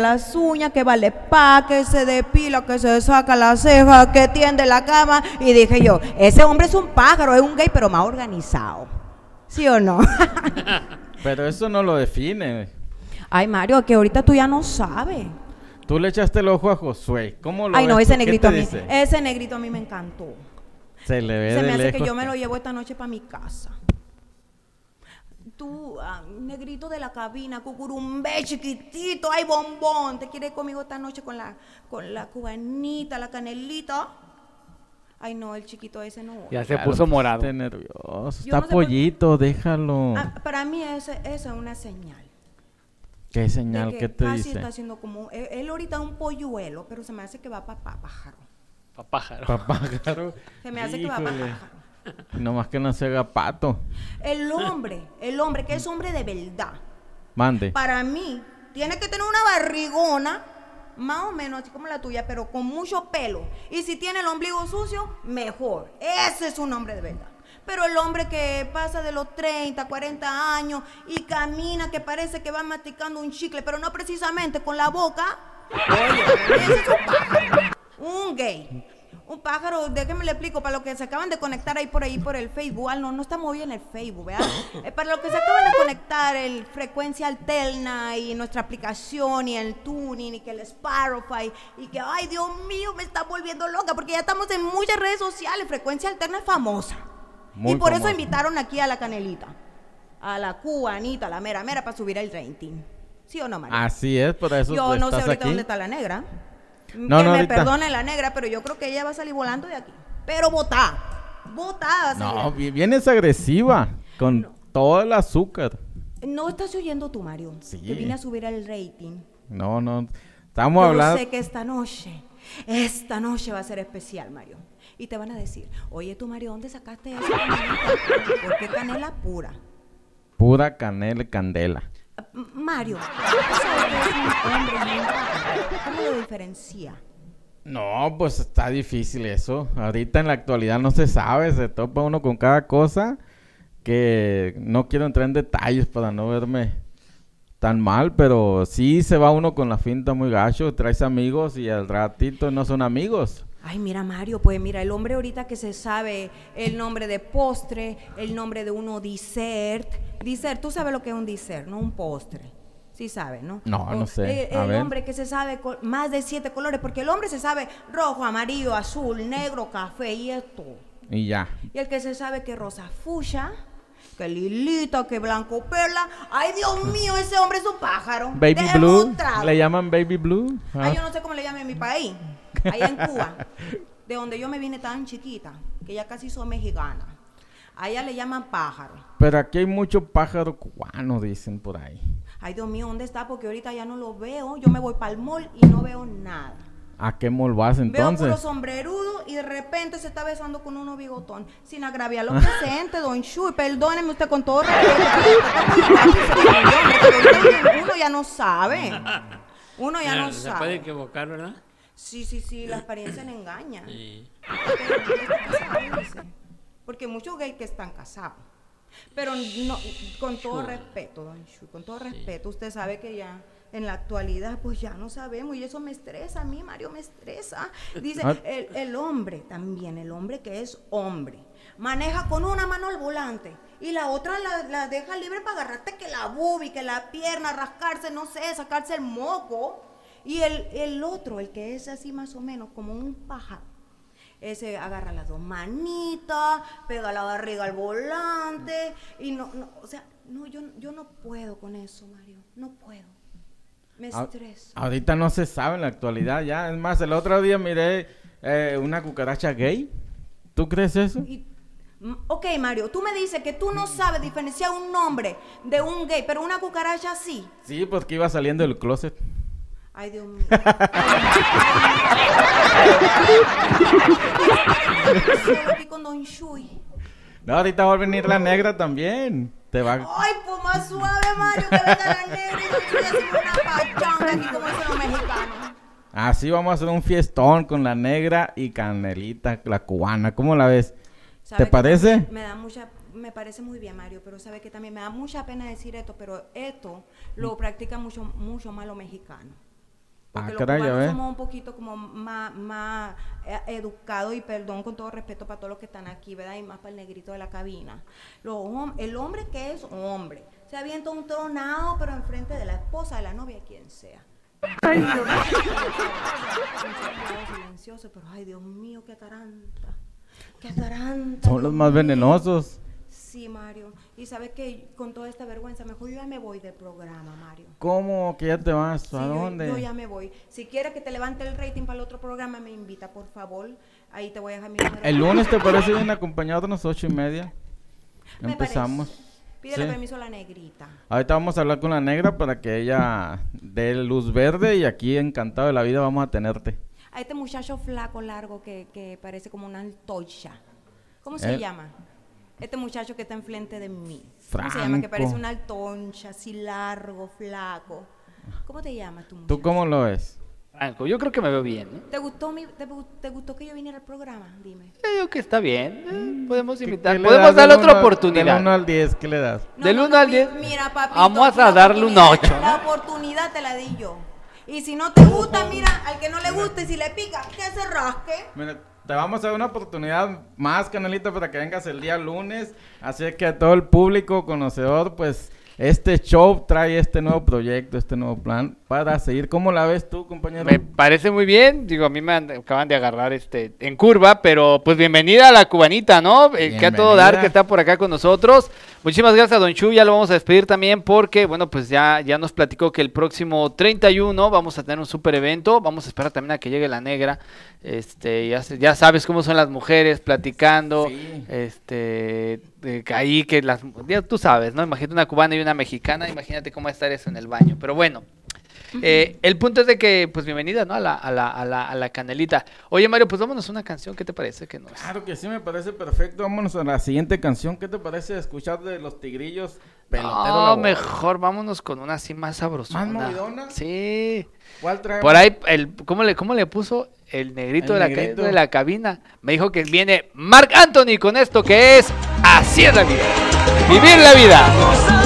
las uñas, que vale pa, que se depila, que se saca la ceja, que tiende la cama. Y dije yo, ese hombre es un pájaro, es un gay, pero más organizado. ¿Sí o no? Pero eso no lo define. Ay, Mario, que ahorita tú ya no sabes. Tú le echaste el ojo a Josué. ¿Cómo lo Ay, no, ves ese tú? ¿Qué negrito a mí. dice? Ese negrito a mí me encantó. Se le ve Se de me hace que yo me lo llevo esta noche para mi casa. Tú, ah, negrito de la cabina, cucurumbe chiquitito, ay bombón, ¿te quieres ir conmigo esta noche con la, con la cubanita, la canelita? Ay no, el chiquito ese no. Ya se Claro, puso morado. Está nervioso. Yo Está no sé por- pollito, déjalo. Ah, para mí ese- esa es una señal. ¿Qué de señal? que ¿Qué te casi dice? está haciendo como, él, él ahorita es un polluelo, pero se me hace que va para pájaro. Pa' pájaro. Papájaro. Se me hace que va para pájaro. Nomás que no se haga pato. El hombre, el hombre que es hombre de verdad, Mande. para mí, tiene que tener una barrigona, más o menos así como la tuya, pero con mucho pelo. Y si tiene el ombligo sucio, mejor. Ese es un hombre de verdad. Pero el hombre que pasa de los 30, 40 años y camina que parece que va masticando un chicle, pero no precisamente con la boca. Oye, ese es un pájaro. Un gay. Un pájaro, déjenme le explico, para los que se acaban de conectar ahí por ahí por el Facebook, ah, no, no estamos hoy en el Facebook, ¿verdad? Eh, para los que se acaban de conectar, el frecuencia alterna y nuestra aplicación y el tuning y que el Spotify y que, ay Dios mío, me está volviendo loca porque ya estamos en muchas redes sociales, frecuencia alterna es famosa. Muy y por eso invitaron aquí a la canelita, a la cubanita, la mera mera para subir el rating. ¿Sí o no, María? Así es, por eso Yo no sé ahorita aquí. dónde está la negra. No, que no, me ahorita. perdone la negra, pero yo creo que ella va a salir volando de aquí. Pero votar. Votar. No, vi- vienes agresiva con todo el azúcar. No estás oyendo tú, Mario. Sí. Que vine a subir el rating. No, no. Estamos Yo hablando. sé que esta noche, esta noche va a ser especial, Mario. Y te van a decir, oye tú, Mario, ¿dónde sacaste esa canelita? ¿Por qué canela pura? Pura canela y candela. Mario. ¿Cómo lo diferencia? No, pues está difícil eso. Ahorita en la actualidad no se sabe, se topa uno con cada cosa que no quiero entrar en detalles para no verme tan mal, pero sí se va uno con la finta muy gacho, traes amigos y al ratito no son amigos. Ay, mira Mario, pues mira, el hombre ahorita que se sabe el nombre de postre, el nombre de uno dessert. Dessert, tú sabes lo que es un dessert, no un postre. Sí sabes, ¿no? No, O no sé. El, A el hombre que se sabe más de siete colores, porque el hombre se sabe rojo, amarillo, azul, negro, café y esto. Y ya. Y el que se sabe que rosa fucha, que lilita, que blanco perla. Ay, Dios mío, ese hombre es un pájaro. Baby Déjeme Blue, un le llaman Baby Blue. Ah. Ay, yo no sé cómo le llaman en mi país. Allá en Cuba, de donde yo me vine tan chiquita, que ya casi soy mexicana. Allá le llaman pájaro. Pero aquí hay mucho pájaro cubano, dicen por ahí. Ay, Dios mío, ¿dónde está? Porque ahorita ya no lo veo. Yo me voy para el mall y no veo nada. ¿A qué mall vas Veo entonces? puro sombrerudo y de repente se está besando con uno bigotón. Sin agraviar lo presente, don Shui. Perdóneme usted con todo respeto. Uno ya no sabe. Uno ya no se puede sabe. equivocar, ¿verdad? Sí, sí, sí, la apariencia le engaña. Sí. No. Porque muchos gays que están casados. Pero no, con todo respeto, don Shui, con todo respeto, usted sabe que ya en la actualidad pues ya no sabemos y eso me estresa a mí, Mario, me estresa. Dice, Ah. el, el hombre también, el hombre que es hombre, maneja con una mano al volante y la otra la, la deja libre para agarrarte que la bubi, que la pierna, rascarse, no sé, sacarse el moco. Y el, el otro, el que es así más o menos como un pájaro, ese agarra las dos manitas, pega la barriga al volante y no, no o sea, no, yo, yo no puedo con eso, Mario, no puedo. Me estreso. Ahorita no se sabe en la actualidad ya. Es más, el otro día miré eh, una cucaracha gay. ¿Tú crees eso? Y- ok, Mario, tú me dices que tú no sabes diferenciar un nombre de un gay, pero una cucaracha sí. Sí, porque iba saliendo del closet. Ay, Dios mío. Con Don Shui. No, ahorita va a venir la negra también. Te va... Ay, pues más suave, Mario, que venga la negra y Don Shui haciendo una pachanga aquí como dicen los mexicanos. Así vamos a hacer un fiestón con la negra y Canelita, la cubana. ¿Cómo la ves? ¿Sabe ¿Te parece? Me da mucha, me parece muy bien, Mario, pero sabe que también me da mucha pena decir esto, pero esto lo practican mucho, mucho más los mexicanos. Porque Ah, los caray, cubanos somos un poquito como más, más eh, educados y perdón con todo respeto para todos los que están aquí, ¿verdad? Y más para el negrito de la cabina. Los hom- el hombre que es hombre se avienta un tronado, pero enfrente de la esposa, de la novia, quien sea. silencioso, pero ay Dios mío, qué ataranta. Qué ataranta. Son los Dios más mío. venenosos. Sí, Mario. Y sabes que con toda esta vergüenza, mejor yo ya me voy del programa, Mario. ¿Cómo que ya te vas? Sí, ¿A yo- dónde? Yo, ya me voy. Si quieres que te levante el rating para el otro programa, me invita, por favor. Ahí te voy a dejar mi número. El lunes te parece bien acompañarnos ocho y media. Me Empezamos. parece. Pídele Sí. permiso a la negrita. Ahorita vamos a hablar con la negra para que ella dé luz verde y aquí encantado de la vida vamos a tenerte. A este muchacho flaco, largo, que, que parece como una antorcha. ¿Cómo se Él- llama? Este muchacho que está enfrente de mí. ¿Cómo se llama? Que Franco. parece una antorcha, así largo, flaco. ¿Cómo te llamas tú, ¿Tú muchacho? cómo lo ves? Franco, yo creo que me veo bien. ¿eh? ¿Te gustó, mi, te, te gustó que yo viniera al programa? Dime. Yo digo que está bien. eh, Podemos ¿Qué- invitar. Podemos darle del otra uno al- oportunidad. Del 1 al 10, ¿qué le das? Del uno al mi- diez, Mira, papito. vamos a darle un oportunidad- ocho, La ¿no? oportunidad te la di yo. Y si no te gusta, mira, al que no le guste, si le pica, que se rasque. Mira, te vamos a dar una oportunidad más, Canelita, para que vengas el día lunes. Así que a todo el público conocedor, pues este show trae este nuevo proyecto, este nuevo plan para seguir. ¿Cómo la ves tú, compañero? Me parece muy bien. Digo, a mí me acaban de agarrar este en curva, pero pues bienvenida a la cubanita, ¿no? Eh, que a todo dar que está por acá con nosotros. Muchísimas gracias a Don Chu, ya lo vamos a despedir también porque, bueno, pues ya, ya nos platicó que el próximo 31 vamos a tener un super evento. Vamos a esperar también a que llegue la negra. Este, ya, ya sabes cómo son las mujeres platicando. Sí. Este, que ahí que las, ya tú sabes, ¿no? Imagínate una cubana y una mexicana, imagínate cómo va a estar eso en el baño. Pero bueno, eh, el punto es de que, pues bienvenida, ¿no? A la, a la, a la, a la canelita. Oye, Mario, pues vámonos a una canción, ¿qué te parece que nos... Claro que sí, me parece perfecto. Vámonos a la siguiente canción. ¿Qué te parece escuchar de los tigrillos? Pelotero No, La mejor vámonos con una así más sabrosona. ¿Más movidona? Sí. ¿Cuál trae? Por ahí, el, ¿cómo, le, ¿cómo le puso el negrito, El de, la, ca- negrito. de la cabina? Me dijo que viene Mark Anthony con esto que es Así es la vida. Vivir la vida.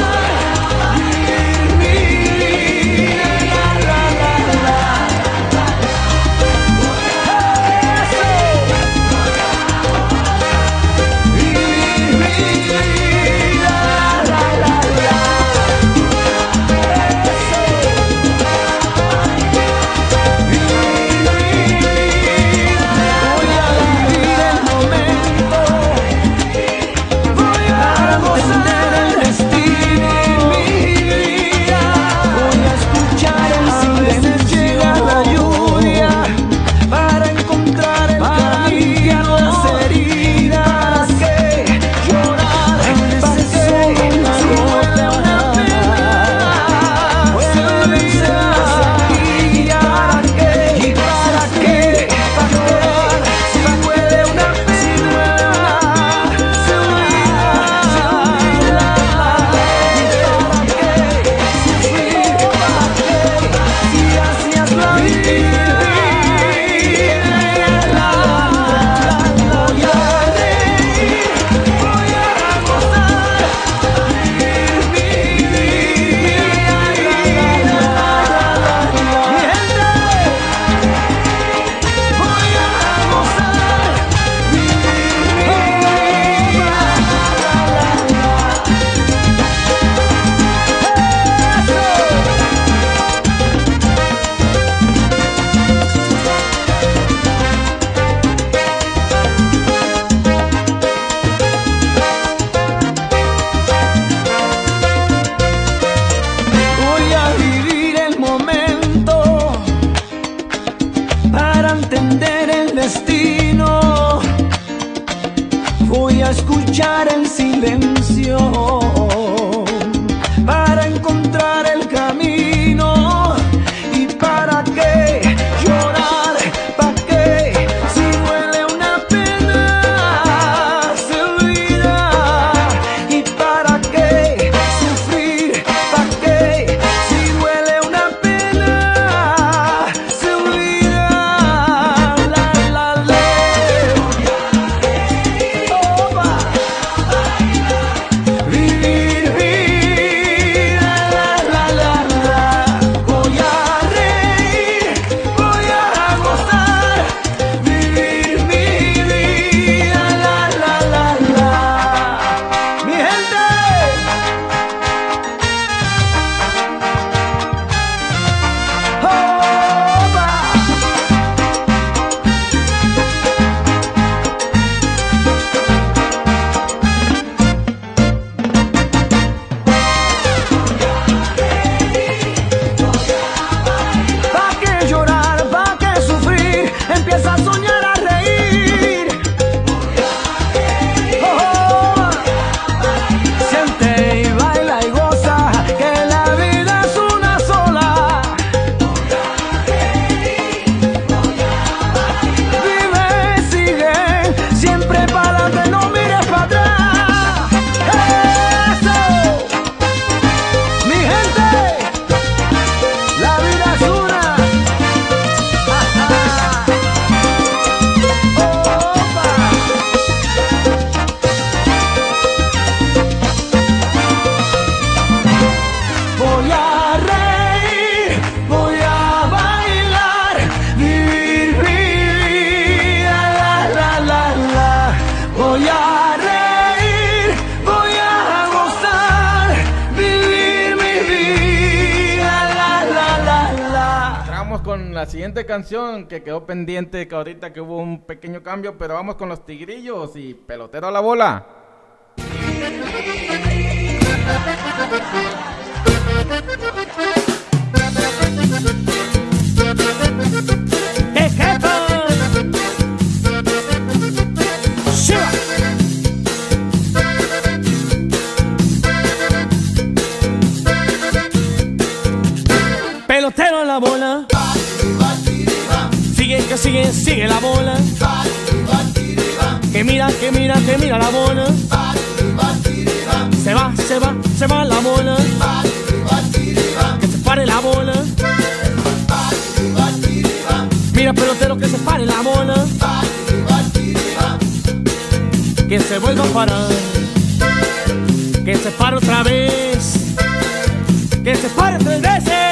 Siguiente canción que quedó pendiente, que ahorita que hubo un pequeño cambio, pero vamos con los tigrillos y pelotero a la bola. Pelotero en la bola. Sigue, que sigue, sigue la bola. Que mira, que mira, que mira la bola. Se va, se va, se va la bola. Que se pare la bola. Mira pelotero que se pare la bola. Que se vuelva a parar. Que se pare otra vez. Que se pare tres veces.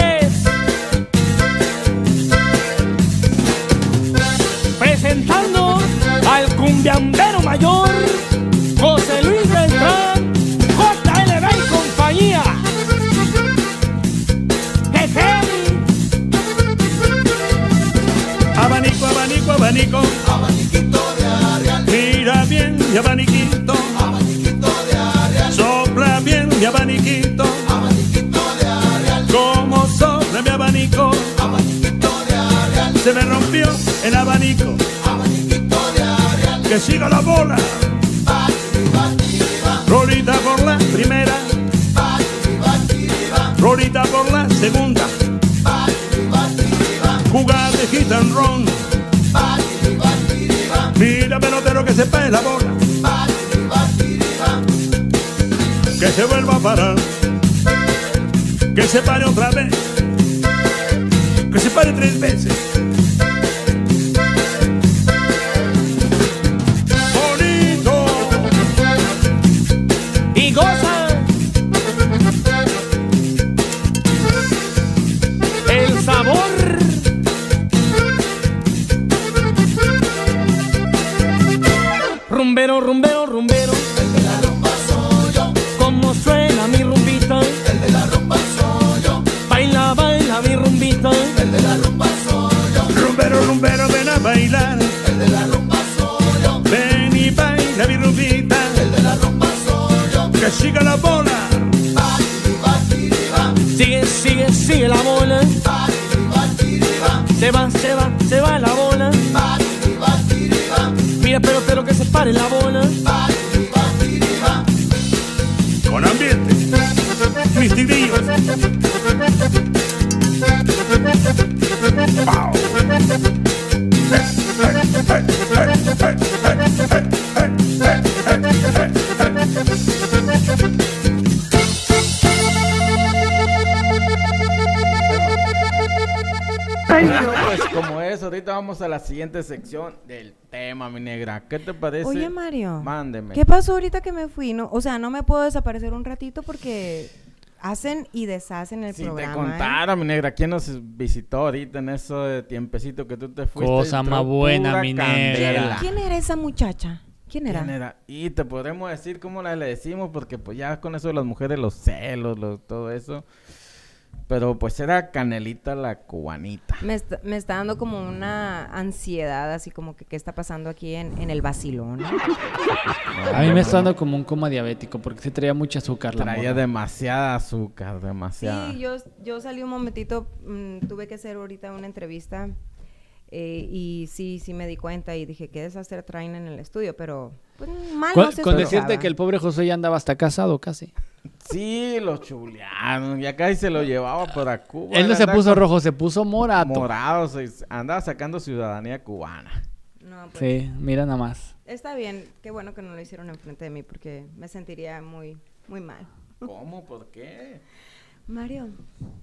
Abaniquito. Abaniquito de Arial. Sopla bien mi abaniquito. Abaniquito de Arial. Como sopla mi abanico. Abaniquito de Arial. Se me rompió el abanico. Abaniquito de Arial. Que siga la bola. Rolita por la primera. Rolita por la segunda. Jugar de hit and run. Mira pelotero que se pae la se vuelva a parar. Que se pare otra vez. Que se pare tres veces. Siga la bola. Sigue, sigue, sigue la bola. Se va, se va, se va la bola. Mira, pero, pero que se pare la bola. Con ambiente. Mis tigrillos. Pau. Ahorita vamos a la siguiente sección del tema, mi negra. ¿Qué te parece? Oye, Mario. Mándeme. ¿Qué pasó ahorita que me fui? No, o sea, no me puedo desaparecer un ratito porque hacen y deshacen el Si te programa. ¿eh? contara, mi negra, ¿quién nos visitó ahorita en eso de tiempecito que tú te fuiste? Cosa más buena, mi candela. negra. ¿Quién era esa muchacha? ¿Quién era? ¿Quién era? Y te podremos decir cómo la le decimos, porque pues ya con eso de las mujeres, los celos, lo- todo eso. Pero pues era Canelita la cubanita. Me está, me está dando como una ansiedad, así como que qué está pasando aquí en, en el vacilón. A mí me está dando como un coma diabético porque se traía mucha azúcar. La Traía morra. demasiada azúcar, demasiada. Sí, yo, yo salí un momentito, mm, tuve que hacer ahorita una entrevista eh, y sí, sí me di cuenta y dije, qué desastre traen en el estudio, pero pues, mal Con, no se con decirte que el pobre José ya andaba hasta casado casi. Sí, lo chulearon. Y acá y se lo llevaba para Cuba. Él no se puso con- rojo, se puso morato. Morado, se- andaba sacando ciudadanía cubana. No, pues, Sí, mira nada más. Está bien, qué bueno que no lo hicieron enfrente de mí porque me sentiría muy, muy mal. ¿Cómo? ¿Por qué? Mario,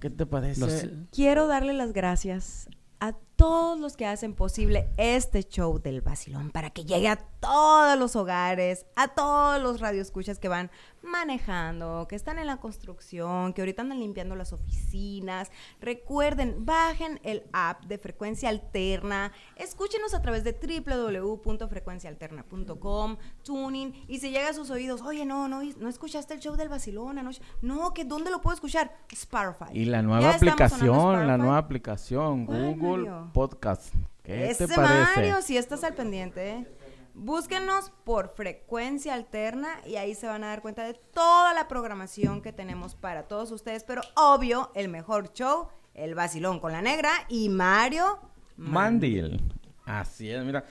¿Qué te parece? Los- quiero darle las gracias a todos los que hacen posible este show del vacilón para que llegue a todos los hogares, a todos los radioescuchas que van manejando, que están en la construcción, que ahorita andan limpiando las oficinas. Recuerden, bajen el app de Frecuencia Alterna, escúchenos a través de www.frecuenciaalterna.com, tuning y si llega a sus oídos, oye, no, no, no escuchaste el show del vacilón anoche. No, que ¿dónde lo puedo escuchar? Spotify. Y la nueva aplicación, la nueva aplicación, ¿Cuál, Google Mario? Podcast. ¿Qué Ese te parece? Mario, si estás al pendiente, ¿eh? Búsquenos por frecuencia alterna y ahí se van a dar cuenta de toda la programación que tenemos para todos ustedes. Pero obvio, el mejor show, el vacilón con la negra y Mario Mandil. Así es, mira.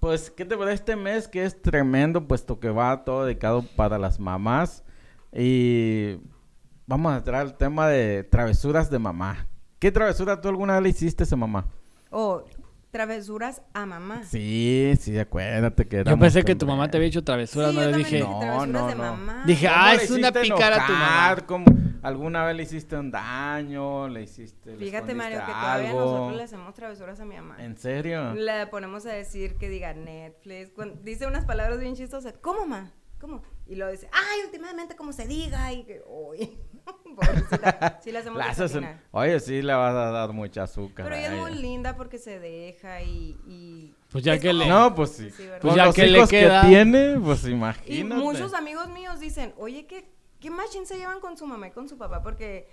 Pues, ¿qué te parece este mes que es tremendo, puesto que va todo dedicado para las mamás? Y vamos a entrar al tema de travesuras de mamá. ¿Qué travesura tú alguna vez le hiciste a mamá? O travesuras a mamá. Sí, sí, acuérdate que Yo éramos pensé que tu mamá te había hecho travesuras, Sí, no yo le dije. No, travesuras no, de no. mamá. Dije, ¿Cómo ah, es una pícara a tu mamá. ¿Cómo? ¿Alguna vez le hiciste un daño? ¿Le hiciste le Fíjate, Mario, que todavía algo? nosotros le hacemos travesuras a mi mamá. ¿En serio? Le ponemos a decir que diga Netflix. dice unas palabras bien chistosas. ¿Cómo, ma? ¿Cómo? Y lo dice, ay, últimamente como se diga. Y que, uy. Pobrecita, sí le hacemos La haces en- desafinar. Oye, sí le vas a dar mucha azúcar. Pero ella es muy linda porque se deja y... y Pues ya es que le- No, pues sí. Pues ya los que le hijos queda. que tiene, pues Y imagínate. muchos amigos míos dicen, oye, ¿qué, qué machín se llevan con su mamá y con su papá? Porque,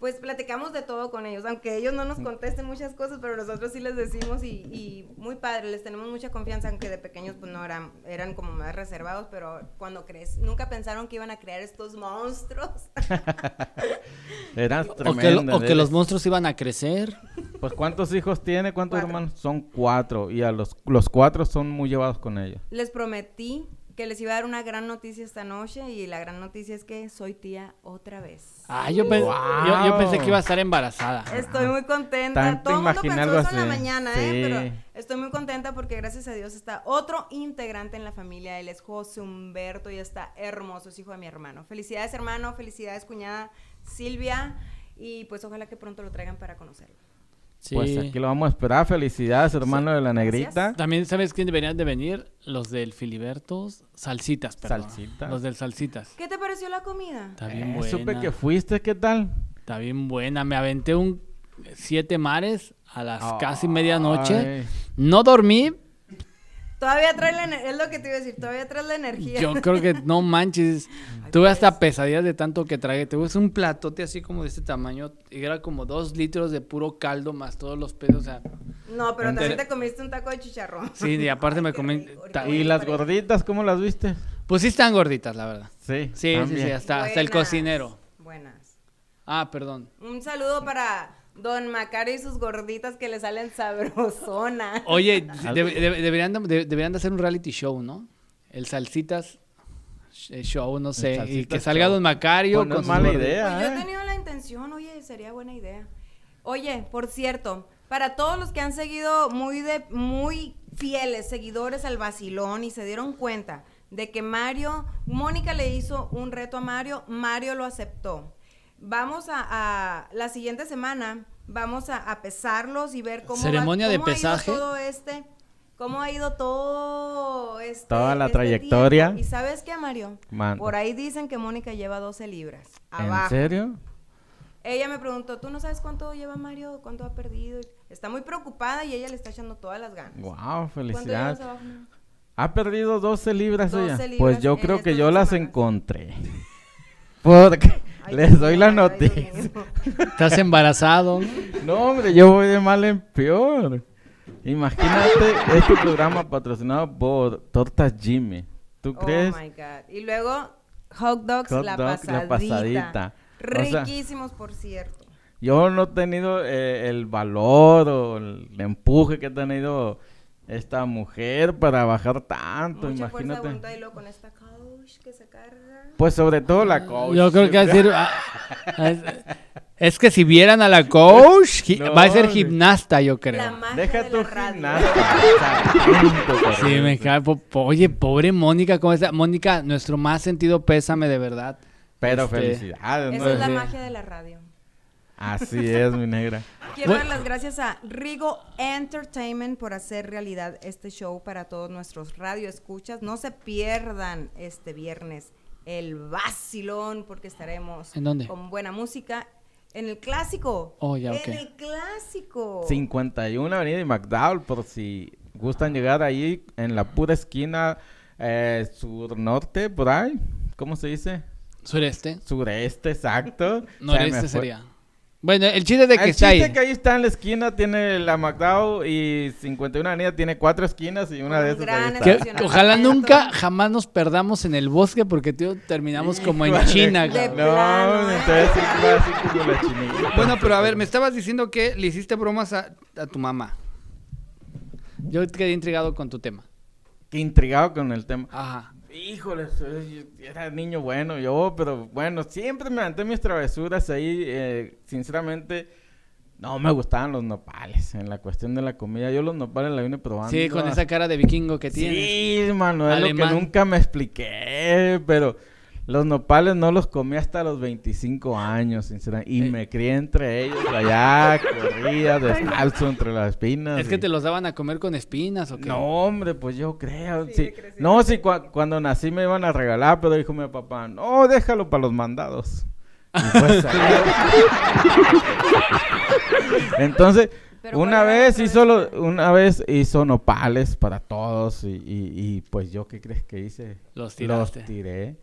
pues, platicamos de todo con ellos, aunque ellos no nos contesten muchas cosas, pero nosotros sí les decimos y, y muy padre, les tenemos mucha confianza, aunque de pequeños, pues, no eran, eran como más reservados, pero cuando crees, nunca pensaron que iban a crear estos monstruos. Eras O que, o que los monstruos iban a crecer. Pues ¿cuántos hijos tiene? ¿Cuántos Cuatro. hermanos? Son cuatro. Y a los, los cuatro son muy llevados con ella. les prometí que les iba a dar una gran noticia esta noche y la gran noticia es que soy tía otra vez. Ah, yo, pen- Wow. yo, yo pensé que iba a estar embarazada. Estoy muy contenta. Tanto Todo el mundo pensó eso en la mañana, Sí. ¿eh? Pero estoy muy contenta porque gracias a Dios está otro integrante en la familia. Él es José Humberto y está hermoso, es hijo de mi hermano. Felicidades, hermano. Felicidades, cuñada Silvia. Y pues ojalá que pronto lo traigan para conocerlo. Sí. Pues aquí lo vamos a esperar. Felicidades, hermano de la negrita. También, ¿sabes quién deberían de venir? Los del Filibertos. Salsitas, perdón. Salsitas. Los del Salsitas. ¿Qué te pareció la comida? Está bien Eh, buena. supe que fuiste, ¿qué tal? Está bien buena. Me aventé un siete mares a las casi medianoche. No dormí. Todavía trae la ener- es lo que te iba a decir, todavía trae la energía. Yo creo que no manches. Tuve hasta pesadillas de tanto que tragué. Te es un platote así como de este tamaño. Y era como dos litros de puro caldo más todos los pedos. O sea, No, pero también te comiste un taco de chicharrón. sí, y aparte Ay, me comí. ¿Y las gorditas cómo las viste? Pues sí están gorditas, la verdad. Sí. Sí, sí, también. sí, hasta, hasta el cocinero. Buenas. Ah, perdón. Un saludo para Don Macario y sus gorditas que le salen sabrosona. Oye, de- de- deberían, de, deberían de hacer un reality show, ¿no? El Salsitas eh, Show, no sé. Y que salga Show. Don Macario Pues no con es mala idea. Pues yo he ¿eh? tenido la intención, oye, sería buena idea. Oye, por cierto, para todos los que han seguido muy de muy fieles seguidores al vacilón y se dieron cuenta de que Mario, Mónica le hizo un reto a Mario, Mario lo aceptó. Vamos a, a- la siguiente semana, vamos a, a pesarlos y ver cómo, va- Ceremonia de ha ido todo este, cómo ha ido todo este, Toda la este trayectoria. tiempo. Y sabes qué, Mario, por ahí dicen que Mónica lleva 12 libras. ¿En serio? Ella me preguntó, ¿tú no sabes cuánto lleva Mario? ¿Cuánto ha perdido? Está muy preocupada y ella le está echando todas las ganas. Wow, ¿Cuánto felicidades. llevas abajo? Mario? ¿Ha perdido 12 libras 12 ella? libras pues yo creo que yo las encontré. Porque Ay, Les doy la noticia. Estás embarazado. No, hombre, yo voy de mal en peor. Imagínate este programa patrocinado por Tortas Jimmy. ¿Tú Oh crees? my God. Y luego, hot dogs, Hot la, dogs, pasadita. la pasadita. O sea- Riquísimos, por cierto. Yo no he tenido eh, el valor o el empuje que ha tenido esta mujer para bajar tanto, Mucha fuerza de imagínate. voluntad y luego con esta couch que se carga. Pues sobre todo la coach. Yo creo que va a decir. ah, es que si vieran a la coach, No, va a ser gimnasta, yo creo. La magia Deja de tu la radio. gimnasta. Sí, me cae. Oye, pobre Mónica, ¿cómo está? Mónica, nuestro más sentido pésame de verdad. Pero Este, felicidades, ¿no? Esa es la magia de la radio. Así es, mi negra. Quiero dar las gracias a Rigo Entertainment por hacer realidad este show para todos nuestros radioescuchas. No se pierdan este viernes el vacilón porque estaremos ¿En dónde? con buena música en el clásico. Oh, ya, ok. En el clásico. 51 Avenida y McDowell, por si gustan llegar ahí en la pura esquina eh, sur-norte, por ahí. ¿Cómo se dice? Sureste. Sureste, exacto. Noreste sería. Bueno, el chiste de que El está chiste ahí. que ahí está en la esquina tiene la McDowell y 51 Avenida tiene cuatro esquinas y una de esas gran ahí está. Que- ojalá nunca jamás nos perdamos en el bosque porque tío, terminamos como en. China. De. No, plano, entonces sí así como la chinita. Bueno, pero a ver, me estabas diciendo que le hiciste bromas a, a tu mamá. Yo quedé intrigado con tu tema. Qué intrigado con el tema. Ajá. Híjole, soy- era niño bueno yo, pero bueno, siempre me aventé mis travesuras ahí. eh, sinceramente, no me gustaban los nopales en la cuestión de la comida. Yo los nopales la vine probando. Sí, con esa cara de vikingo que tienes. Sí, mano, es lo que nunca me expliqué, pero los nopales no los comí hasta los 25 años, sinceramente. Y Eh. me crié entre ellos allá, corría descalzo entre las espinas. Es que te los daban a comer con espinas o qué. no, hombre, pues yo creo. Sí. No, sí, cua- cuando nací me iban a regalar, pero dijo mi papá, no, déjalo para los mandados. Pues, Entonces, Pero una ¿cuál era vez hizo lo- travesura? una vez hizo nopales para todos y, y- y, pues yo qué crees que hice? Los tiraste. Los tiré.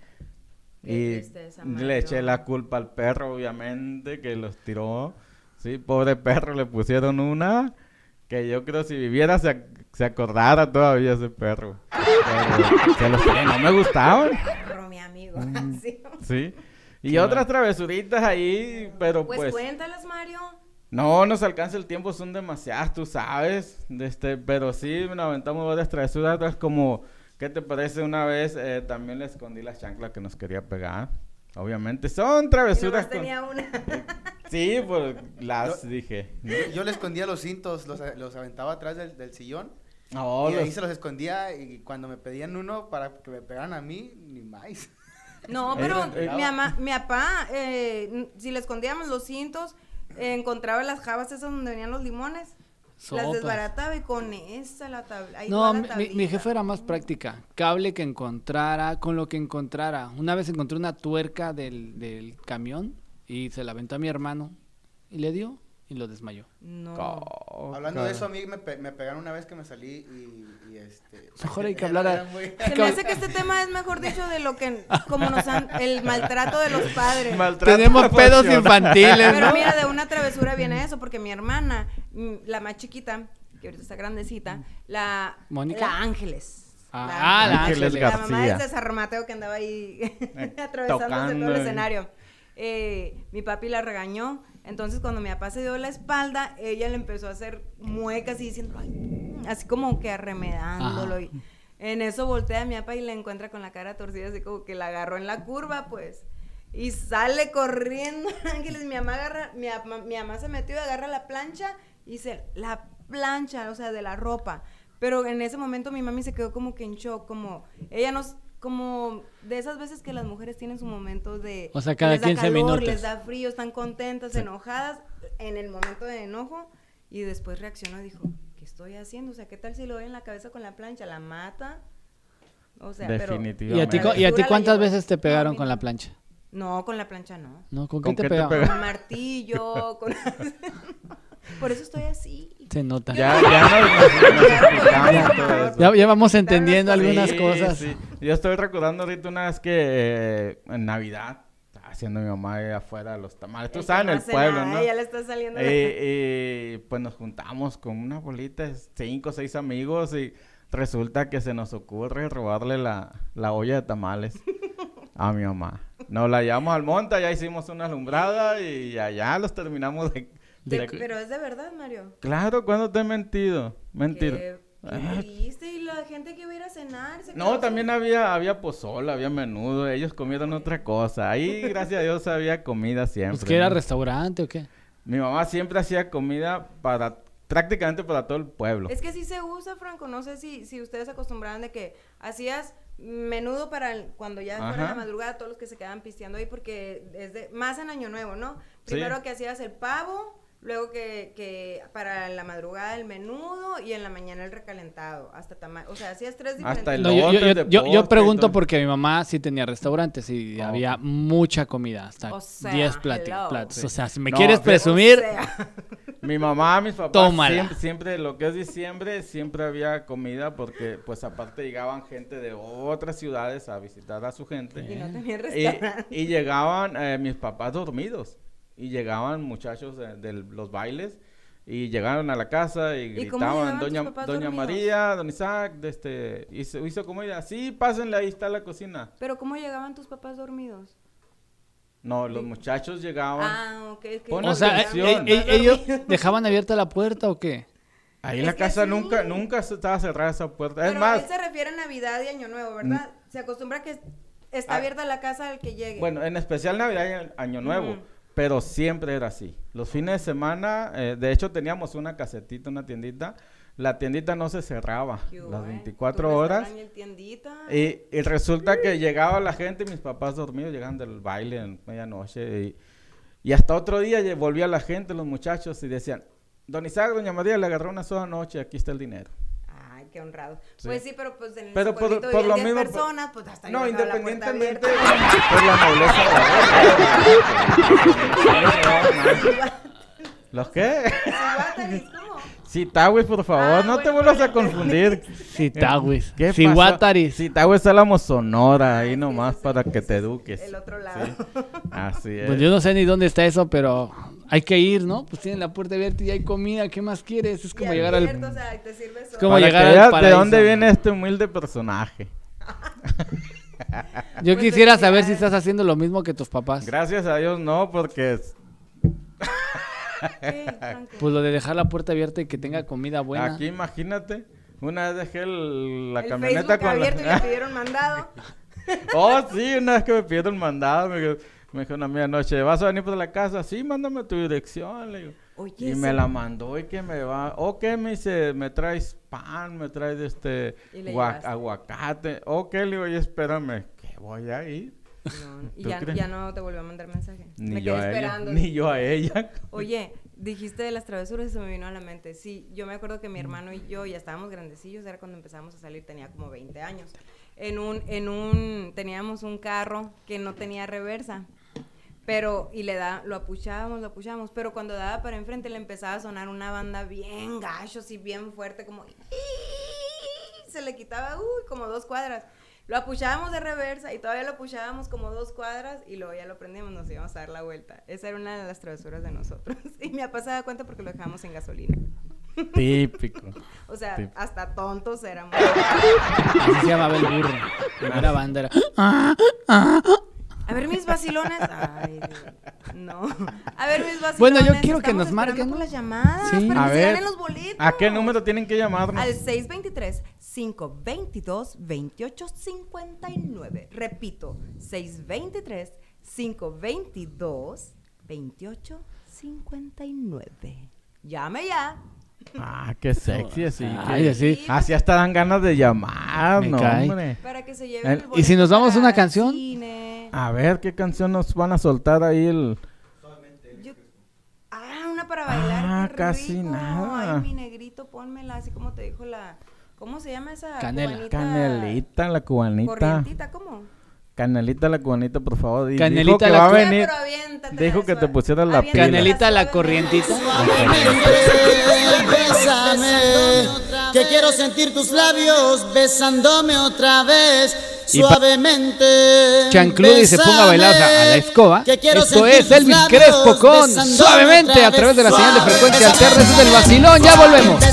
Y tristeza, le eché la culpa al perro, obviamente, que los tiró. Sí, pobre perro, le pusieron una que yo creo si viviera se, ac- se acordara todavía ese perro. Pero se los tiré, no me gustaban, Perro, mi amigo. Mm. Sí. sí. Y Qué otras travesuritas ahí, pero Pues, pues... cuéntalas, Mario. No nos alcanza el tiempo, son demasiadas, tú sabes. Este, pero sí, nos aventamos varias travesuras, otras como, ¿qué te parece? Una vez eh, también le escondí la chancla que nos quería pegar. Obviamente, son travesuras. nomás con- tenía una. Sí, pues las Yo- dije. Yo, yo le escondía los cintos, los, los aventaba atrás del, del sillón. No, y ahí los- se los escondía y cuando me pedían uno para que me pegaran a mí, ni más. No, pero mi, ama- mi papá, eh, si le escondíamos los cintos, eh, encontraba las jabas esas donde venían los limones. Las desbarataba y con esa la tabla. ahí No, la mi, mi- jefe era más práctica. Cable que encontrara, con lo que encontrara. Una vez encontré una tuerca del, del camión y se la aventó a mi hermano y le dio y lo desmayó. No. Oh, Hablando de eso, a mí me, pe- me pegaron una vez que me salí y, y, este... Mejor hay que hablar a- muy- Se me hace que este tema es mejor dicho de lo que, como nos han, el maltrato de los padres. Maltrato Tenemos pedos infantiles, Pero ¿no? mira, de una travesura viene eso, porque mi hermana, mm, la más chiquita, que ahorita está grandecita, la, ¿Mónica? la Ángeles. Ah, La ah, la Ángeles Ángeles. La mamá de García. César Mateo que andaba ahí atravesándose tocando todo el escenario. Eh, mi papi la regañó. Entonces, cuando mi papá se dio la espalda, ella le empezó a hacer muecas y diciendo, "Ay", así como que arremedándolo. Ajá. Y en eso voltea a mi papá y la encuentra con la cara torcida, así como que la agarró en la curva, pues. Y sale corriendo, Ángeles. Mi mamá agarra, mi, mamá se metió y agarra la plancha y se la plancha, o sea, de la ropa. Pero en ese momento mi mami se quedó como que en shock, como ella nos, como de esas veces que las mujeres tienen su momento de... O sea, cada les da 15 calor, minutos. Les da frío, están contentas, enojadas, en el momento de enojo, y después reaccionó y dijo, ¿qué estoy haciendo? O sea, ¿qué tal si lo doy en la cabeza con la plancha? ¿La mata? O sea, pero... Definitivamente. ¿Y a ti, cu- La y a ti cuántas llevó. veces te pegaron con la plancha? No, con la plancha no. ¿No? ¿Con, ¿Con qué te qué te pegaron? Con martillo, con... Por eso estoy así. Se nota. Ya, ya nos, explicamos todo eso. Ya, ya vamos entendiendo Sí, algunas Sí, cosas. sí. Yo estoy recordando ahorita una vez que eh, en Navidad, haciendo mi mamá ahí afuera los tamales. Tú sabes, en no el pueblo, nada, ¿no? Ya le está saliendo. y, pues nos juntamos con una bolita, cinco o seis amigos y resulta que se nos ocurre robarle la, la olla de tamales a mi mamá. Nos la llevamos al monte, ya hicimos una alumbrada y allá los terminamos de... De- de- pero es de verdad, Mario. Claro, ¿cuándo te he mentido? Mentira. ¿Qué, qué Ah. triste, y la gente que iba a ir a cenar. se No, también había, había pozole, había menudo, ellos comieron otra cosa. Ahí, gracias a Dios, había comida siempre. Pues que era ¿no? restaurante o qué. Mi mamá siempre hacía comida para, prácticamente para todo el pueblo. Es que sí se usa, Franco. No sé si, si ustedes acostumbraban de que hacías menudo para el- cuando ya fuera la madrugada, todos los que se quedaban pisteando ahí, porque es de, más en Año Nuevo, ¿no? Sí. Primero que hacías el pavo, luego que, que para la madrugada el menudo y en la mañana el recalentado, hasta. O sea, hacías tres diferentes. Hasta el No, yo, yo- y pregunto porque mi mamá sí tenía restaurantes y Oh. había mucha comida, hasta O sea, 10 plati- hello. platos. Sí. O sea, si me No, quieres presumir, O sea, Mi mamá, mis papás, siempre, siempre, lo que es diciembre, siempre había comida porque, pues, aparte llegaban gente de otras ciudades a visitar a su gente. y no tenían Y, restaurante. y llegaban eh, mis papás dormidos. Y llegaban muchachos de, de los bailes. Y llegaron a la casa y ¿Y cómo gritaban, Doña, Doña? María, Don Isaac, de este, hizo, hizo comida. Sí, pásenle, ahí está la cocina. Pero ¿cómo llegaban tus papás dormidos? No, los muchachos llegaban. Ah, ok. es que Pon o sea, atención. e- e- ellos dejaban abierta la puerta o qué? Ahí Es la casa sí. nunca, nunca se- estaba cerrada esa puerta. es Pero más, él se refiere a Navidad y Año Nuevo, ¿verdad? Se acostumbra que está Ah. abierta la casa al que llegue. Bueno, en especial Navidad y Año Nuevo. Pero siempre era así. Los fines de semana, eh, de hecho teníamos una casetita, una tiendita, la tiendita no se cerraba ¿Qué hubo, las eh? 24 Tu horas. y. Y, y resulta que llegaba la gente, mis papás dormidos, llegaban del baile en medianoche. Y, y hasta otro día volvía la gente, los muchachos, y decían, Don Isaac, Doña María, le agarró una sola noche, aquí está el dinero. Qué honrado. Sí. Pues sí, pero pues en Pero por, pueblito por lo 10 mismo... personas, pues hasta no, la independientemente abierta. por la nobleza de la ¿Los qué? Citagües, por favor, Ah, no te bueno, vuelvas a confundir. Citagüis. ¿Qué Cihuataris. Citagües Álamo Sonora, ahí Ah, sí, nomás para que te es eduques. El otro lado. Así es. Pues yo no sé ni dónde está eso, pero hay que ir, ¿no? Pues tienen la puerta abierta y hay comida, ¿qué más quieres? Es como Y llegar abierto, al... O sea, y te sirves Es como Para llegar que al veas de dónde viene este humilde personaje. Yo Pues quisiera saber si estás haciendo lo mismo que tus papás. Gracias a Dios no, porque. Pues lo de dejar la puerta abierta y que tenga comida buena. aquí imagínate, una vez dejé el- la el camioneta Facebook con abierto y le la... pidieron mandado. oh, sí, una vez que me pidieron mandado, me me dijo una media noche, ¿vas a venir por la casa? Sí, mándame tu dirección, le digo. Oye, Y me la mandó y que me va, ok, me dice, me traes pan, me traes este aguacate, ok, le digo, y espérame, que voy a ir. No, y ¿Tú ya, ya no te volvió a mandar mensaje. Ni Me yo quedé a ella, esperando. ni yo a ella. Oye, dijiste de las travesuras y se me vino a la mente. Sí, yo me acuerdo que mi hermano y yo ya estábamos grandecillos, era cuando empezamos a salir, tenía como 20 años. En un, en un, teníamos un carro que no tenía reversa. Pero, y le da, lo apuchábamos, lo apuchábamos, pero cuando daba para enfrente le empezaba a sonar una banda bien gacho, y bien fuerte, como se le quitaba, uy, como dos cuadras. Lo apuchábamos de reversa y todavía lo apuchábamos como dos cuadras y luego ya lo prendíamos, nos íbamos a dar la vuelta. Esa era una de las travesuras de nosotros. Y mi papá se da cuenta porque lo dejamos en gasolina. Típico. O sea, Sí. hasta tontos éramos. Así se llamaba el burro. Primera banda era... A ver mis vacilones. Ay, Dios. no. A ver mis vacilones. Bueno, yo quiero que nos marquen, las llamadas Sí. para A que se ver, ganen los boletos. ¿A qué número tienen que llamarnos? Al 623-522-2859. Repito, 623-522-2859. Llame ya. Ah, qué sexy, así. Ay, que- así. Así hasta dan ganas de llamar, Me no, cae. hombre. Para que se lleven El- el ¿y si nos vamos a para una canción? cine. A ver, ¿qué canción nos van a soltar ahí el... Ah, una para bailar. Ah, qué casi rico. nada. Ay, mi negrito, pónmela así como te dijo la. ¿Cómo se llama esa? Canela. cubanita? Canelita, la cubanita. Corrientita, ¿cómo? Canelita la cubanita, por favor. Canelita dijo que la va a venir. Dijo que te pusiera la pila. Canelita la corrientita. Bésame, que quiero sentir tus labios besándome otra vez. Suavemente. Chanclude se ponga a bailar a la escoba. Esto es Elvis Crespo con Suavemente a través de la señal de frecuencia alterna este del vacilón. Ya volvemos.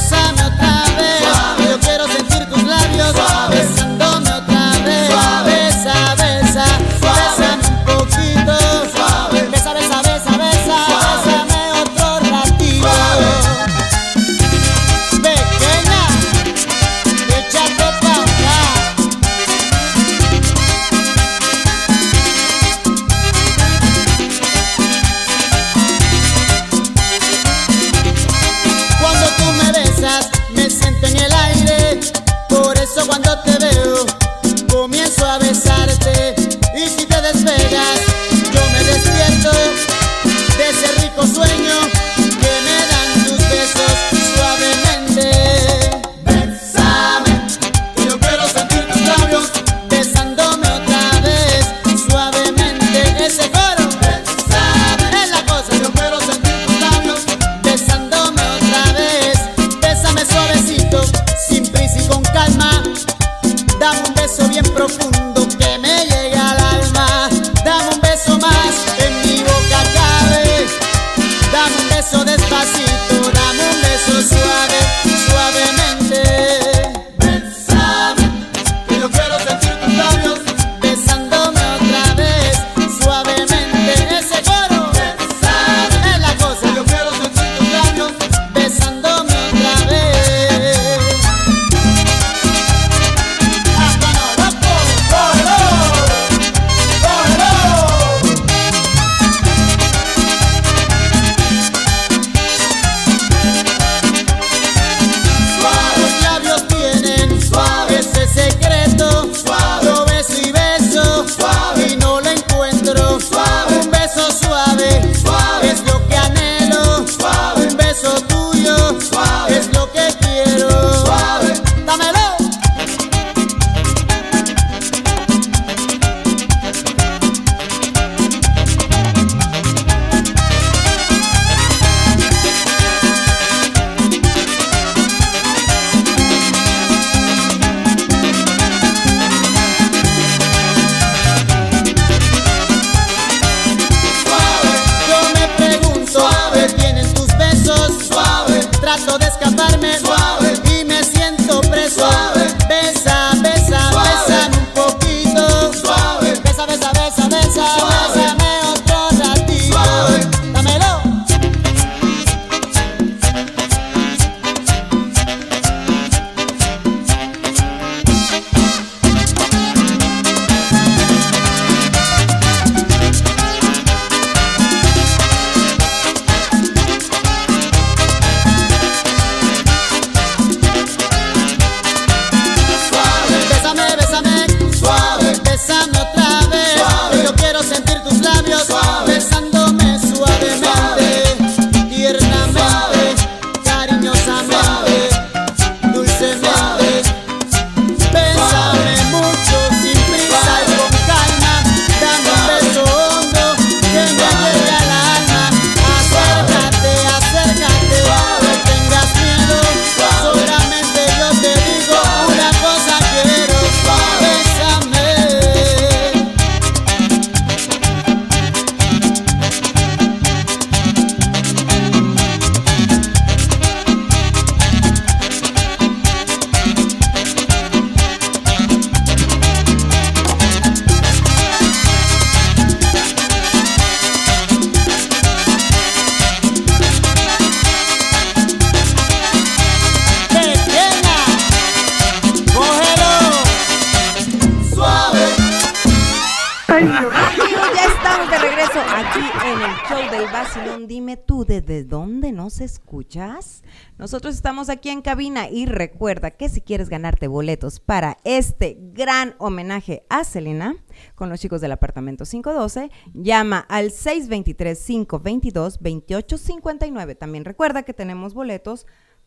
Nosotros estamos aquí en cabina y recuerda que si quieres ganarte boletos para este gran homenaje a Selena con los chicos del apartamento 512, llama al 623-522-2859. También recuerda que tenemos boletos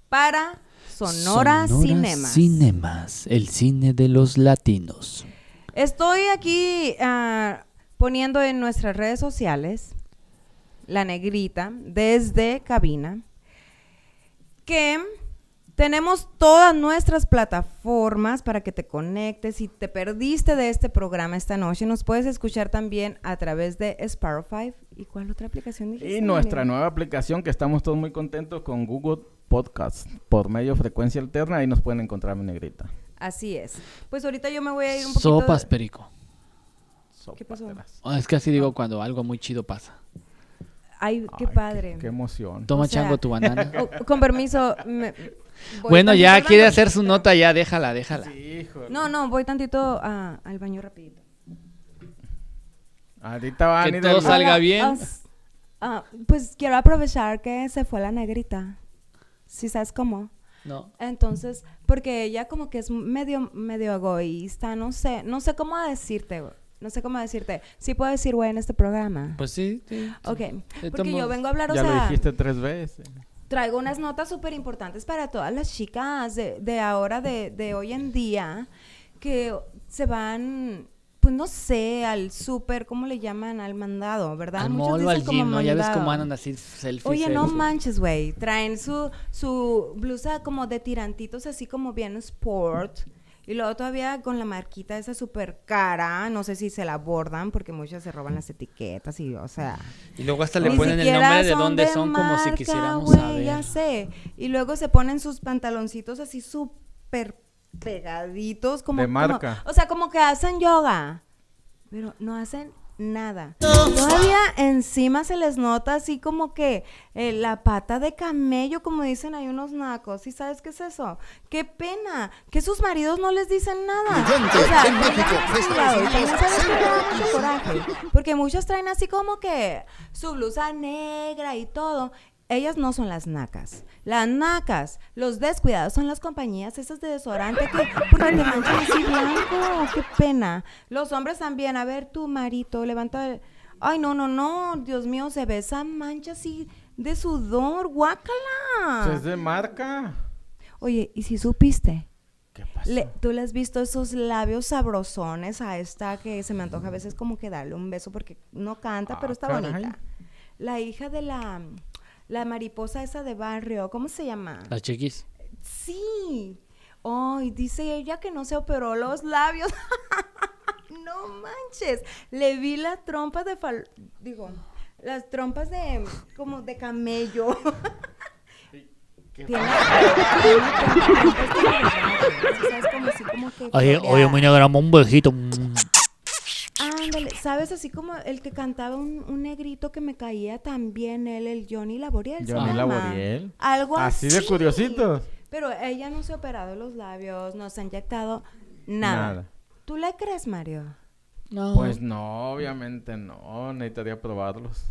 para Sonora, Sonora Cinemas. El cine de los latinos. Estoy aquí ah, poniendo en nuestras redes sociales la negrita desde cabina que tenemos todas nuestras plataformas para que te conectes. Si te perdiste de este programa esta noche, nos puedes escuchar también a través de Sparrow5. ¿Y cuál otra aplicación dijiste? Y nuestra nueva aplicación que estamos todos muy contentos con Google Podcast por medio frecuencia alterna. Ahí nos pueden encontrar, mi negrita. Así es. Pues ahorita yo me voy a ir un poquito... Sopas, Perico. ¿Qué pasó? Oh, es que así digo cuando algo muy chido pasa. Ay, qué Ay, padre. Qué, emoción. Toma O sea- chango tu banana. Oh, con permiso. me- bueno, ya quiere hacer su nota, ya déjala, déjala. Hijo. No, no, voy tantito a- al baño rapidito. Ahorita van Que todo del- salga Hola, bien. ah, pues quiero aprovechar que se fue la negrita. Si sabes cómo. No. Entonces, porque ella como que es medio, medio egoísta, no sé, no sé cómo decirte, güey, no sé cómo decirte. Sí puedo decir güey en este programa. Pues sí, sí. ok, porque yo vengo a hablar, o Ya lo sea, dijiste tres veces. traigo unas notas súper importantes para todas las chicas de, de ahora, de, de hoy en día, que se van, pues no sé, al súper, ¿cómo le llaman? Al mandado, ¿verdad? Al Muchos mall o al como gym, ¿no? Ya ves cómo andan así selfies. Oye, no manches, güey. Traen su, su blusa como de tirantitos, así como bien sport. Y luego todavía con la marquita esa súper cara. No sé si se la bordan porque muchas se roban las etiquetas y, o sea... Y luego hasta le ponen el nombre de dónde son como si quisiéramos Ya saber. sé. Y luego se ponen sus pantaloncitos así súper pegaditos. Como, De como- marca. o sea, como que hacen yoga. Pero no hacen nada. Todavía encima se les nota así como que eh, la pata de camello, como dicen hay unos nacos. ¿Y sabes qué es eso? ¡Qué pena! Que sus maridos no les dicen nada. O sea, en México, coraje. Porque muchos traen así como que su blusa negra y todo. Ellas no son las nacas. Las nacas, los descuidados son las compañías esas de desodorante que porque te manchan así blanco. Qué pena. Los hombres también. A ver, tu marito, levanta el... Ay, no, no, no. Dios mío, se ve esa mancha así de sudor. Guácala. Pues es de marca. Oye, ¿y si supiste? ¿Qué pasó? Le- ¿Tú le has visto esos labios sabrosones a esta que se me antoja a veces como que darle un beso porque no canta, Ah, pero está caray. bonita? La hija de la, la mariposa esa de barrio, ¿cómo se llama? Las chiquis. Sí. Ay, dice ella que no se operó los labios. no manches. Le vi la trompa de fal... Digo, las trompas de como de camello. Tiene, tiene trompas de barrio, ¿sabes? Como así como que floreadas. negra, un besito. Ándale, ¿sabes? Así como el que cantaba un, un negrito que me caía también, él, el Johnny Laboriel. Johnny. Laboriel. Algo así. Así de curiositos. Pero ella no se ha operado los labios, no se ha inyectado nada. Nada. ¿Tú le crees, Mario? No. Pues no, obviamente no. Necesitaría probarlos.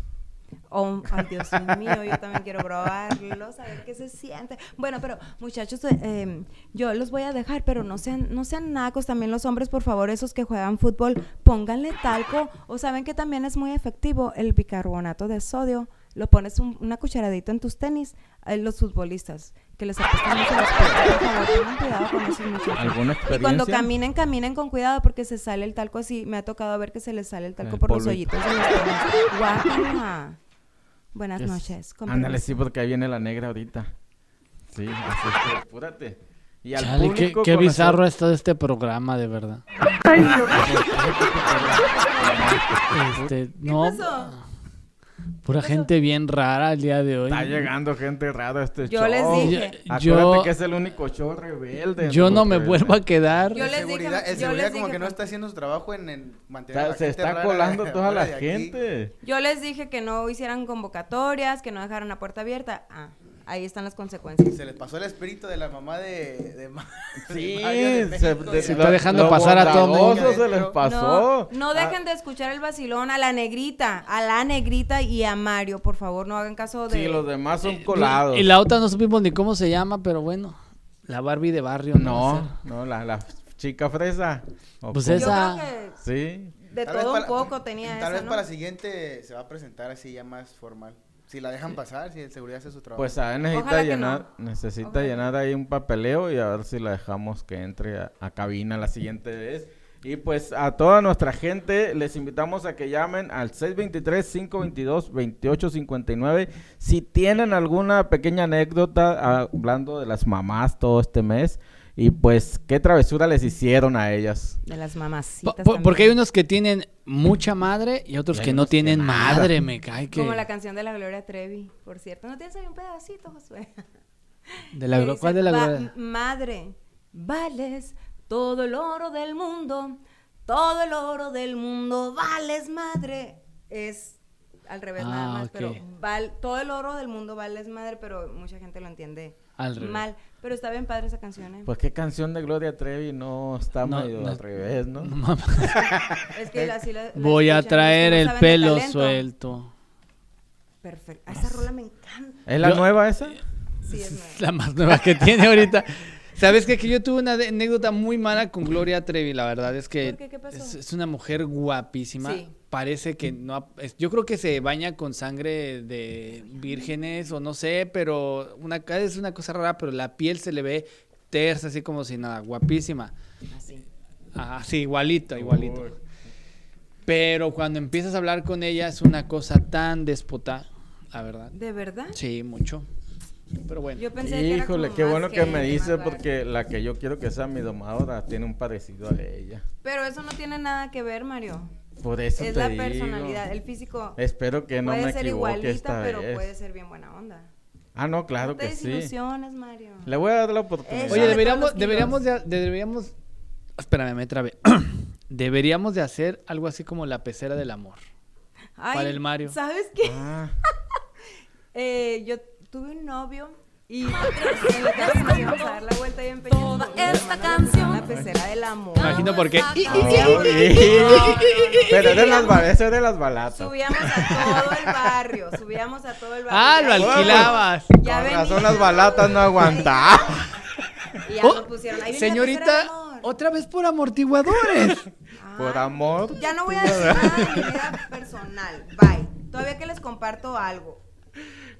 Oh, Dios mío, yo también quiero probarlos, a ver qué se siente. Bueno, pero muchachos, eh, yo los voy a dejar, pero no sean, no sean nacos también los hombres, por favor, esos que juegan fútbol, pónganle talco. O saben que también es muy efectivo el bicarbonato de sodio. Lo pones un- una cucharadita en tus tenis, eh, los futbolistas, que les apestan mucho los pies. Por favor, tengan cuidado con esos muchachos. ¿Alguna Y cuando caminen, caminen con cuidado porque se sale el talco así. Me ha tocado ver que se les sale el talco El por los hoyitos de los tenis. Guácala. Buenas Es- noches. Ándale, sí, porque ahí viene la negra ahorita. Sí, así es que apúrate. Y al Chale, qué, qué bizarro nosotros- es todo este programa, de verdad. Este, no, pasó? Pura gente bien rara el día de hoy. Está llegando gente rara a este Yo show. les dije. Acuérdate Yo, que es el único show rebelde. yo no me vuelvo a quedar. Yo les seguridad, dije- el yo seguridad les como dije que no está haciendo su trabajo en, en mantener a Está- la se gente está rara colando toda la gente. Yo les dije que no hicieran convocatorias, que no dejaran la puerta abierta. Ah, ahí están las consecuencias. Se les pasó el espíritu de la mamá de, de, Ma- Sí, se, México. de- Se lo- está dejando lo pasar a todo bondadoso mundo. se les pasó. No, no dejen de escuchar el vacilón a la negrita, a la negrita y a Mario, por favor, no hagan caso de... Sí, los demás son colados. Y la otra no supimos ni cómo se llama, pero bueno. La Barbie de barrio. No, no, la, la chica fresa. ¿O Pues esa- creo que Sí. de Tal todo un para- poco tenía Tal vez ¿no? para la siguiente se va a presentar así ya más formal. Si la dejan pasar, si el seguridad hace su trabajo. Pues a ver, necesita llenar, no. necesita Ojalá llenar ahí un papeleo y a ver si la dejamos que entre a, a cabina la siguiente vez. Y pues a toda nuestra gente les invitamos a que llamen al 623-522-2859 si tienen alguna pequeña anécdota ah, hablando de las mamás todo este mes y pues qué travesura les hicieron a ellas. De las mamacitas. po- porque hay unos que tienen mucha madre y otros Y que no que tienen madre, me cae que... Como la canción de la Gloria Trevi, por cierto. ¿No tienes ahí un pedacito, Josué? De la, glo- ¿Cuál dice, de la "Va- gloria? Madre, vales todo el oro del mundo, todo el oro del mundo, vales madre. Es al revés Ah, nada más, pero val, todo el oro del mundo vales madre, pero mucha gente lo entiende Al revés. mal. Pero está bien padre esa canción, ¿eh? Pues qué canción de Gloria Trevi no está No, medio no- al revés, ¿no? No mames. es que así la- la Voy a escuchan que traer el pelo suelto. Perfecto. Ah, Esa rola me encanta. ¿Es la Yo- nueva esa? Sí, es nueva. La más nueva que tiene ahorita. ¿Sabes qué? Que yo tuve una anécdota muy mala con Gloria Trevi, la verdad es que ¿Por qué? ¿Qué pasó? Es, es una mujer guapísima. Sí. Parece que no... ha- es- yo creo que se baña con sangre de vírgenes o no sé, pero una, es una cosa rara, pero la piel se le ve tersa, así como si nada, guapísima. Así. Ajá, sí, igualito, igualito. Pero cuando empiezas a hablar con ella es una cosa tan déspota, la verdad. ¿De verdad? Sí, mucho. Pero bueno. Yo pensé que era Híjole, qué bueno que me más dice porque la que yo quiero que sea mi domadora tiene un parecido a ella. Pero eso no tiene nada que ver, Mario. Por eso Es te la digo. personalidad, el físico. Espero que no puede me ser equivoque igualita, esta pero vez. puede ser bien buena onda. Ah, no, claro no te que sí. desilusiones, Mario. Le voy a dar la oportunidad. Oye, de deberíamos, deberíamos, de- deberíamos, espérame, me trabé. deberíamos de hacer algo así como la pecera del amor. Ay, para el Mario. ¿Sabes qué? Ah, Eh, yo tuve un novio y en la íbamos a dar la vuelta y. Toda esta canción. La pecera del amor. Imagino por qué. Pero de las, subíamos- ba- eso es de las balatas. Subíamos a todo el barrio, subíamos a todo el barrio. Ah, lo alquilabas. Ya razón las balatas no aguantaban. Y ya Oh, nos pusieron. Ahí Señorita, otra vez por amortiguadores. Por Ay, amor. Ya no voy a decir nada de mi vida personal. Bye. Todavía que les comparto algo.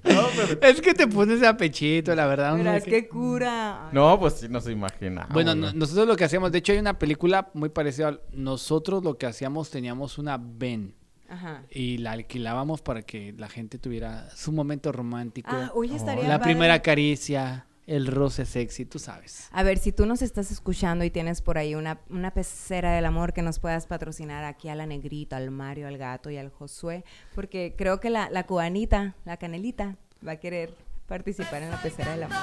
es que te pones a pechito, la verdad. Pero es que- que cura. No, pues sí nos imaginamos. Bueno, ¿no? no- nosotros lo que hacíamos, de hecho hay una película muy parecida. Nosotros lo que hacíamos teníamos una Ben Ajá. y la alquilábamos para que la gente tuviera su momento romántico. Ah, oye, estaría la padre. primera caricia, el roce sexy, tú sabes. A ver, si tú nos estás escuchando y tienes por ahí una, una pecera del amor que nos puedas patrocinar aquí a la negrita, al Mario, al gato y al Josué, porque creo que la, la cubanita, la canelita, va a querer participar en la pecera del amor.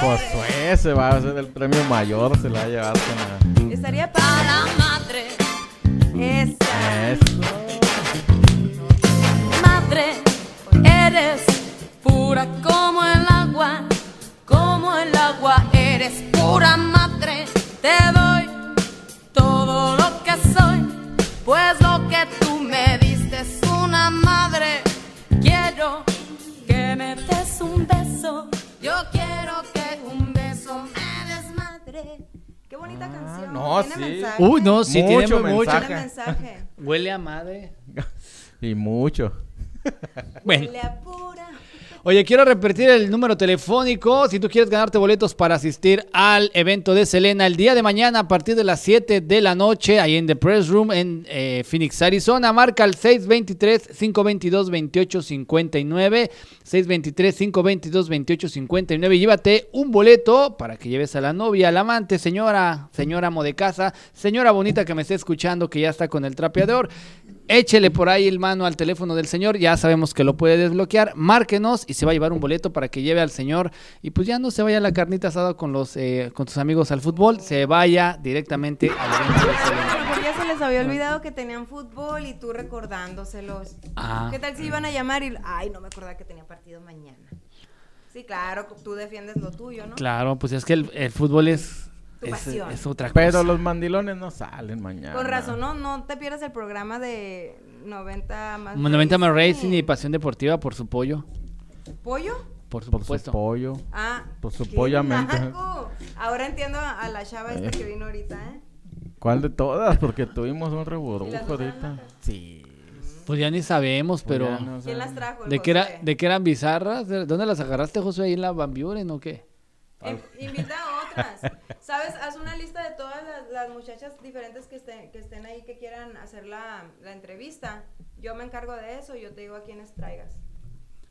Josué se va a hacer el premio mayor, se la va a llevar con la... Estaría Para madre, Esa. Eso. madre, eres pura como el agua, eres pura madre. Te doy todo lo que soy, pues lo que tú me diste es una madre. Quiero que me des un beso, yo quiero que un beso me des madre. Qué bonita canción. no, ¿Tiene sí. mensaje? Uy, no, sí, Mucho tiene mucho. mensaje. Tiene mensaje. Huele a madre. Y mucho. Bueno. Huele a pura. Oye, quiero repetir el número telefónico. Si tú quieres ganarte boletos para asistir al evento de Selena el día de mañana a partir de las 7 de la noche, ahí en The Press Room en eh, Phoenix, Arizona, marca el 623-522-2859. 623-522-2859. Llévate un boleto para que lleves a la novia, al amante, señora, señora amo de casa, señora bonita que me esté escuchando, que ya está con el trapeador. Échele por ahí el mano al teléfono del señor, ya sabemos que lo puede desbloquear, márquenos y se va a llevar un boleto para que lleve al señor y pues ya no se vaya a la carnita asada con los eh, con tus amigos al fútbol, se vaya directamente al evento de ya se les había olvidado que tenían fútbol y tú recordándoselos. Ah. ¿Qué tal si iban a llamar y, ay, no me acordaba que tenía partido mañana? Sí, claro, tú defiendes lo tuyo, ¿no? Claro, pues es que el, el fútbol es, Tu es, pasión. es otra cosa. Pero los mandilones no salen mañana. Con razón, no, no te pierdas el programa de 90 más. 90 más Racing. Y Pasión Deportiva por su pollo, ¿Pollo? por Por su supuesto. pollo. Ah, Por su naco. Ahora entiendo a, la chava esta Eh. que vino ahorita, ¿eh? ¿Cuál de todas? Porque tuvimos un reburujo ¿Y las dos eran ahorita. Sí. Pues ya ni sabemos, Pues pero no ¿Quién las trajo? ¿de qué, era? ¿de qué eran bizarras? ¿De ¿Dónde las agarraste, José? ¿Ahí en la Van Buren o qué? Invita a otra. más. ¿Sabes? Haz una lista de todas las, las muchachas diferentes que estén, que estén ahí que quieran hacer la, la entrevista. Yo me encargo de eso, yo te digo a quiénes traigas.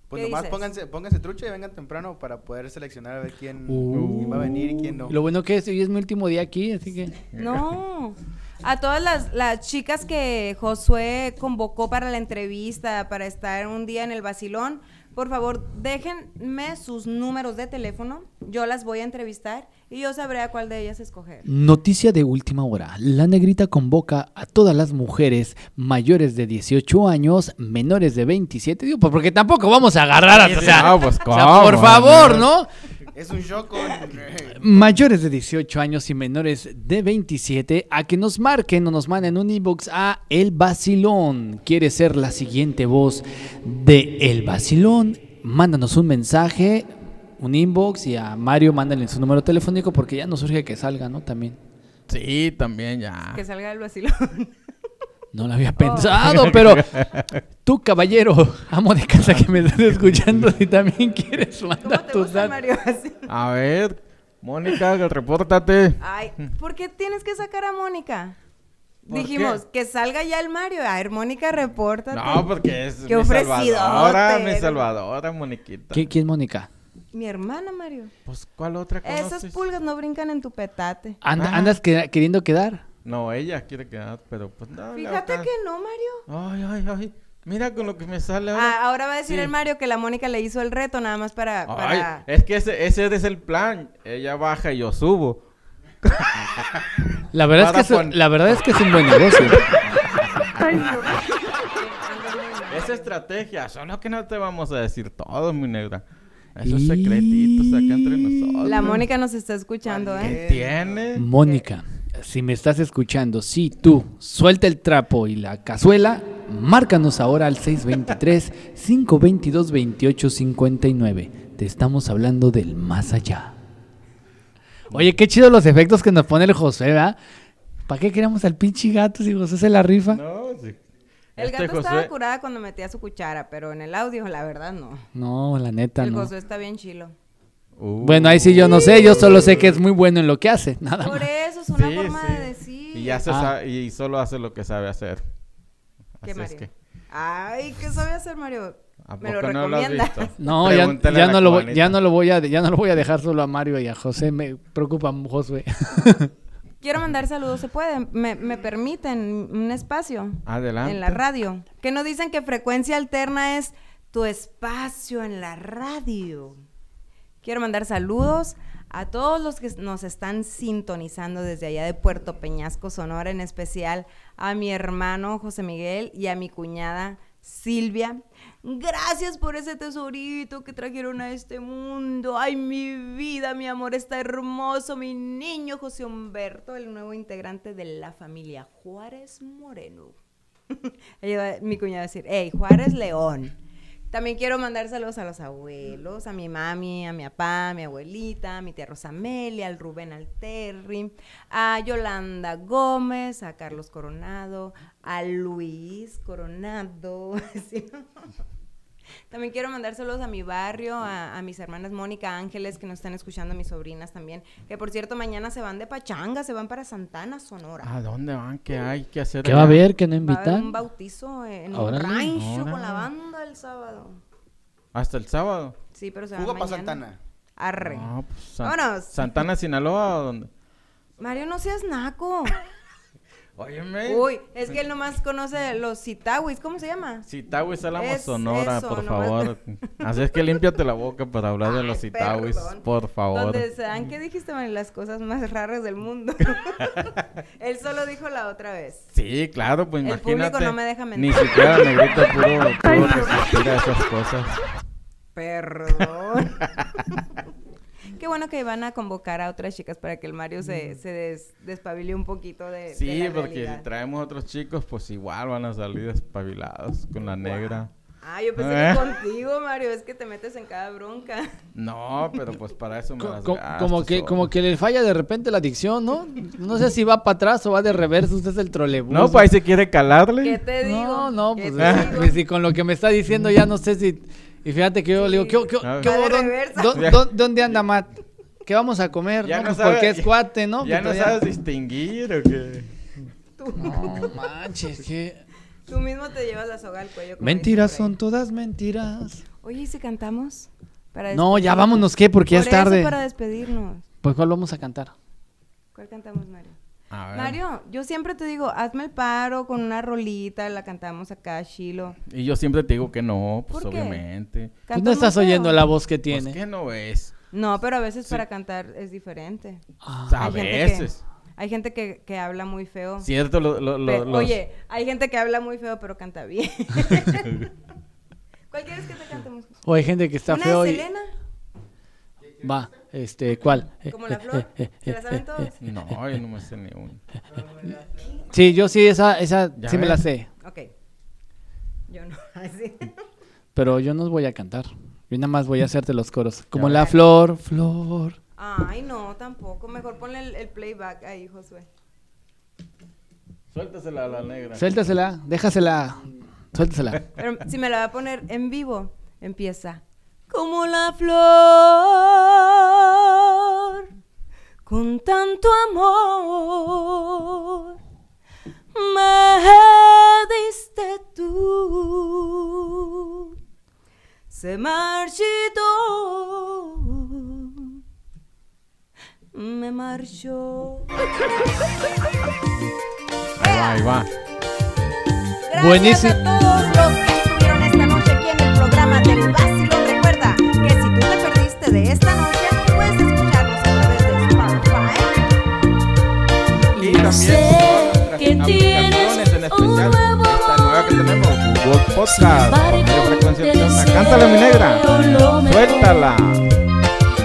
Pues ¿Qué nomás dices? pónganse, pónganse trucha y vengan temprano para poder seleccionar a ver quién, Uh. quién va a venir y quién no. Lo bueno que es, hoy es mi último día aquí, así que... No. A todas las, las chicas que Josué convocó para la entrevista, para estar un día en el vacilón, por favor, déjenme sus números de teléfono. Yo las voy a entrevistar y yo sabré a cuál de ellas escoger. Noticia de última hora. La negrita convoca a todas las mujeres mayores de 18 años, menores de 27. Digo, pues porque tampoco vamos a agarrar a... O sea, No, pues, o por favor, ¿no? Es un show con... Mayores de 18 años y menores de 27 a que nos marquen o nos manden un inbox a El Vacilón. ¿Quieres ser la siguiente voz de El Vacilón? Mándanos un mensaje, un inbox y a Mario mándale su número telefónico porque ya nos urge que salga, ¿no? También. Sí, también ya. Que salga del vacilón. No lo había pensado, pero tú, caballero, amo de casa que me estás escuchando, si también quieres ¿Cómo mandar te tus gusta, datos. Mario? Así. A ver, Mónica, repórtate. Ay, ¿por qué tienes que sacar a Mónica? ¿Por Dijimos qué? que salga ya el Mario. A ver, Mónica, repórtate. No, porque es Qué mi salvadora, mi eres. salvadora, Moniquita. ¿Qui- ¿Quién es Mónica? Mi hermana, Mario. Pues, ¿cuál otra Esas conoces? pulgas no brincan en tu petate. Anda- Ah. ¿Andas que- queriendo quedar? No, ella quiere quedar, pero pues no. la Fíjate que no, Mario. Ay, ay, ay. Mira con lo que me sale ahora. Ah, ahora va a decir Sí. el Mario que la Mónica le hizo el reto nada más para... Ay, es que ese, ese es el plan. Ella baja y yo subo. La verdad, es que es, la verdad es que es un buen negocio. Esa estrategia, solo que no te vamos a decir todo, mi negra. Esos secretitos acá entre nosotros. La Mónica nos está escuchando, ¿eh? ¿Qué tiene? Mónica, si me estás escuchando, si tú suelta el trapo y la cazuela, márcanos ahora al 623-522-2859. Te estamos hablando del más allá. Oye, qué chido los efectos que nos pone el José, ¿verdad? ¿Para qué queremos al pinche gato si José se la rifa? No, sí. El Este gato estaba curada cuando metía su cuchara, pero en el audio, la verdad, no. No, la neta el no. Josué está bien chilo. Uh, Bueno, ahí sí yo no sé, yo solo sé que es muy bueno en lo que hace, nada Por más. eso es una sí, forma sí. de decir. Y ya se Ah. sabe- y solo hace lo que sabe hacer. ¿Qué, Así es Mario? que, Ay, ¿qué sabe hacer, Mario? ¿a Me lo poco no lo has recomienda. visto? No, ya, no lo voy, ya no lo voy a ya no lo voy a dejar solo a Mario y a José, me preocupa Josué. Quiero mandar saludos, ¿se puede? ¿Me, me permiten un espacio? Adelante. En la radio. Que nos dicen que frecuencia alterna es tu espacio en la radio. Quiero mandar saludos a todos los que nos están sintonizando desde allá de Puerto Peñasco, Sonora, en especial a mi hermano José Miguel y a mi cuñada Silvia. Gracias por ese tesorito que trajeron a este mundo. Ay, mi vida, mi amor, está hermoso. Mi niño José Humberto, el nuevo integrante de la familia Juárez Moreno. Mi cuñada va a decir, hey, Juárez León. También quiero mandar saludos a los abuelos, a mi mami, a mi papá, a mi abuelita, a mi tía Rosamelia, al Rubén Alterri, a Yolanda Gómez, a Carlos Coronado, a Luis Coronado. ¿sí? También quiero mandar saludos a mi barrio, a, a mis hermanas Mónica Ángeles, que nos están escuchando, a mis sobrinas también, que por cierto mañana se van de Pachanga, se van para Santana, Sonora. ¿A dónde van? ¿Qué hay que hacer? ¿Qué va a haber que no Va a haber un invitan? bautizo en Órale. un rancho con la banda el sábado. Hasta el sábado. Sí, pero se va Fuga para mañana. Santana. Arre. No, pues, San- Vámonos. Santana, Sinaloa, ¿o dónde? Mario, no seas naco. Óyeme. Uy, es que él nomás conoce los citawis. ¿Cómo se llama? Citawis Álamos Es Sonora, eso, por nomás. favor. Así es que límpiate la boca para hablar de los Ay, Citawis, perdón. por favor. Donde se dan, ¿qué dijiste, Mario? Las cosas más raras del mundo. él solo dijo la otra vez. Sí, claro, pues El imagínate. público no me deja mentir. Ni siquiera negrita pudo, pudo resistir a esas cosas. Perdón. Qué bueno que van a convocar a otras chicas para que el Mario se, se des- despabile un poquito de, de Sí, la porque realidad. si traemos otros chicos, pues igual van a salir despabilados con la negra. Ah, yo pensé Eh. que contigo, Mario, es que te metes en cada bronca. No, pero pues para eso me las co- gasto como que solo. como que le falla de repente la dicción, ¿no? No sé si va para atrás o va de reverso, usted es el trolebús. No, pues ahí se quiere calarle. ¿Qué te digo? No, no, ¿Qué pues, eh, pues, si con lo que me está diciendo ya no sé si... Y fíjate que yo le digo, ¿qué, qué, Ah. qué? ¿Dónde- reversa. dó- dó- ¿Dónde anda Matt? ¿qué vamos a comer? Ya no, no pues sabe- porque es cuate, ¿no? ¿Ya no sabes distinguir o qué? No manches, que... Tú mismo te llevas la soga al cuello. Mentiras son todas mentiras. Oye, ¿y si cantamos? Para No, ya vámonos, ¿qué? Porque ya es tarde. Eso para despedirnos. Pues ¿cuál vamos a cantar? ¿Cuál cantamos, Mario? A ver. Mario, yo siempre te digo, hazme el paro con una rolita, la cantamos acá, Chilo. Y yo siempre te digo que no, pues ¿Por qué? obviamente. Tú no estás oyendo la voz que Pues tiene. que no es. No, pero a veces para cantar es diferente. Ah, A Hay gente que- veces. Hay gente que, que habla muy feo. Cierto, lo, lo- lo- los- Oye, hay gente que habla muy feo, pero canta bien. ¿Cuál quieres que te cantemos? O hay gente que está ¿Una feo de y... Selena? Va, este, ¿cuál? ¿Como la eh, flor? eh, ¿Se eh, la saben todos? No, yo no me sé ni uno. Sí, yo sí, esa, esa sí me la sé. Ok. Yo no. Así. Pero yo no voy a cantar. Yo nada más voy a hacerte los coros. Como la flor, flor. Ay, no, tampoco. Mejor ponle el, el playback ahí, Josué. Suéltasela a la negra. Suéltasela, déjasela. Suéltasela. Pero si me la va a poner en vivo, empieza. Como la flor, con tanto amor, me diste tú. Se marchitó, me marchó. Ahí va, ahí va. Gracias Buenísimo. a todos los que estuvieron esta noche aquí en el programa del Vacilón. Recuerda que si tú te perdiste de esta noche, puedes escucharnos a través de Spotify. Y también que nuestras tienes en especial un nuevo esta nueva que tenemos, Google Podcast, Cántala, mi negra. Suéltala.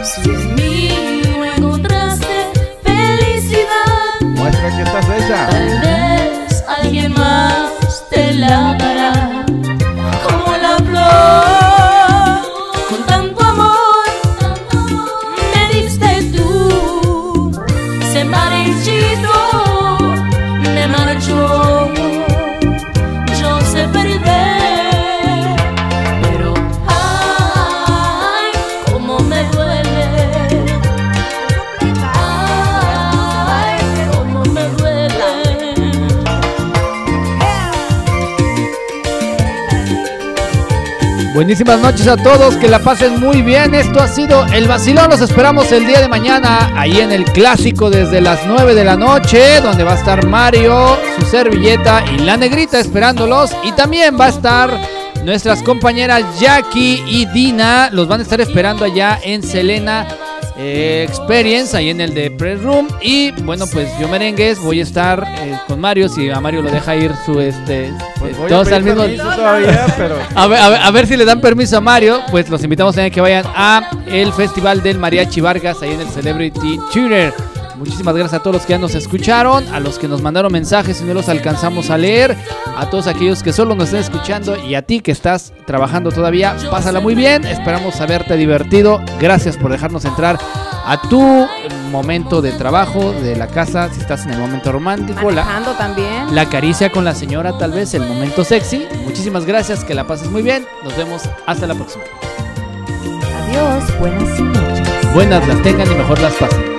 Si en mí no encontraste felicidad, Muestra que estás hecha. Buenísimas noches a todos, que la pasen muy bien. Esto ha sido El Vacilón. Los esperamos el día de mañana ahí en el clásico desde las 9 de la noche, donde va a estar Mario, su servilleta y la negrita esperándolos. Y también va a estar nuestras compañeras Jackie y Dina. Los van a estar esperando allá en Selena. eh, Experience ahí en el de Press Room y bueno pues yo merengues voy a estar eh, con Mario si a Mario lo deja ir su este voy todos al mismo todavía, pero... a ver, a, ver, a ver si le dan permiso a Mario, pues los invitamos también a que vayan a el Festival del Mariachi Vargas ahí en el Celebrity Tuner. Muchísimas gracias a todos los que ya nos escucharon, a los que nos mandaron mensajes y no los alcanzamos a leer, a todos aquellos que solo nos estén escuchando y a ti que estás trabajando todavía, pásala muy bien, esperamos haberte divertido, gracias por dejarnos entrar a tu momento de trabajo, de la casa, si estás en el momento romántico, la, Manejando también. la caricia con la señora, tal vez el momento sexy. Muchísimas gracias, que la pases muy bien. Nos vemos hasta la próxima. Adiós, buenas noches. Buenas las tengan y mejor las pasen.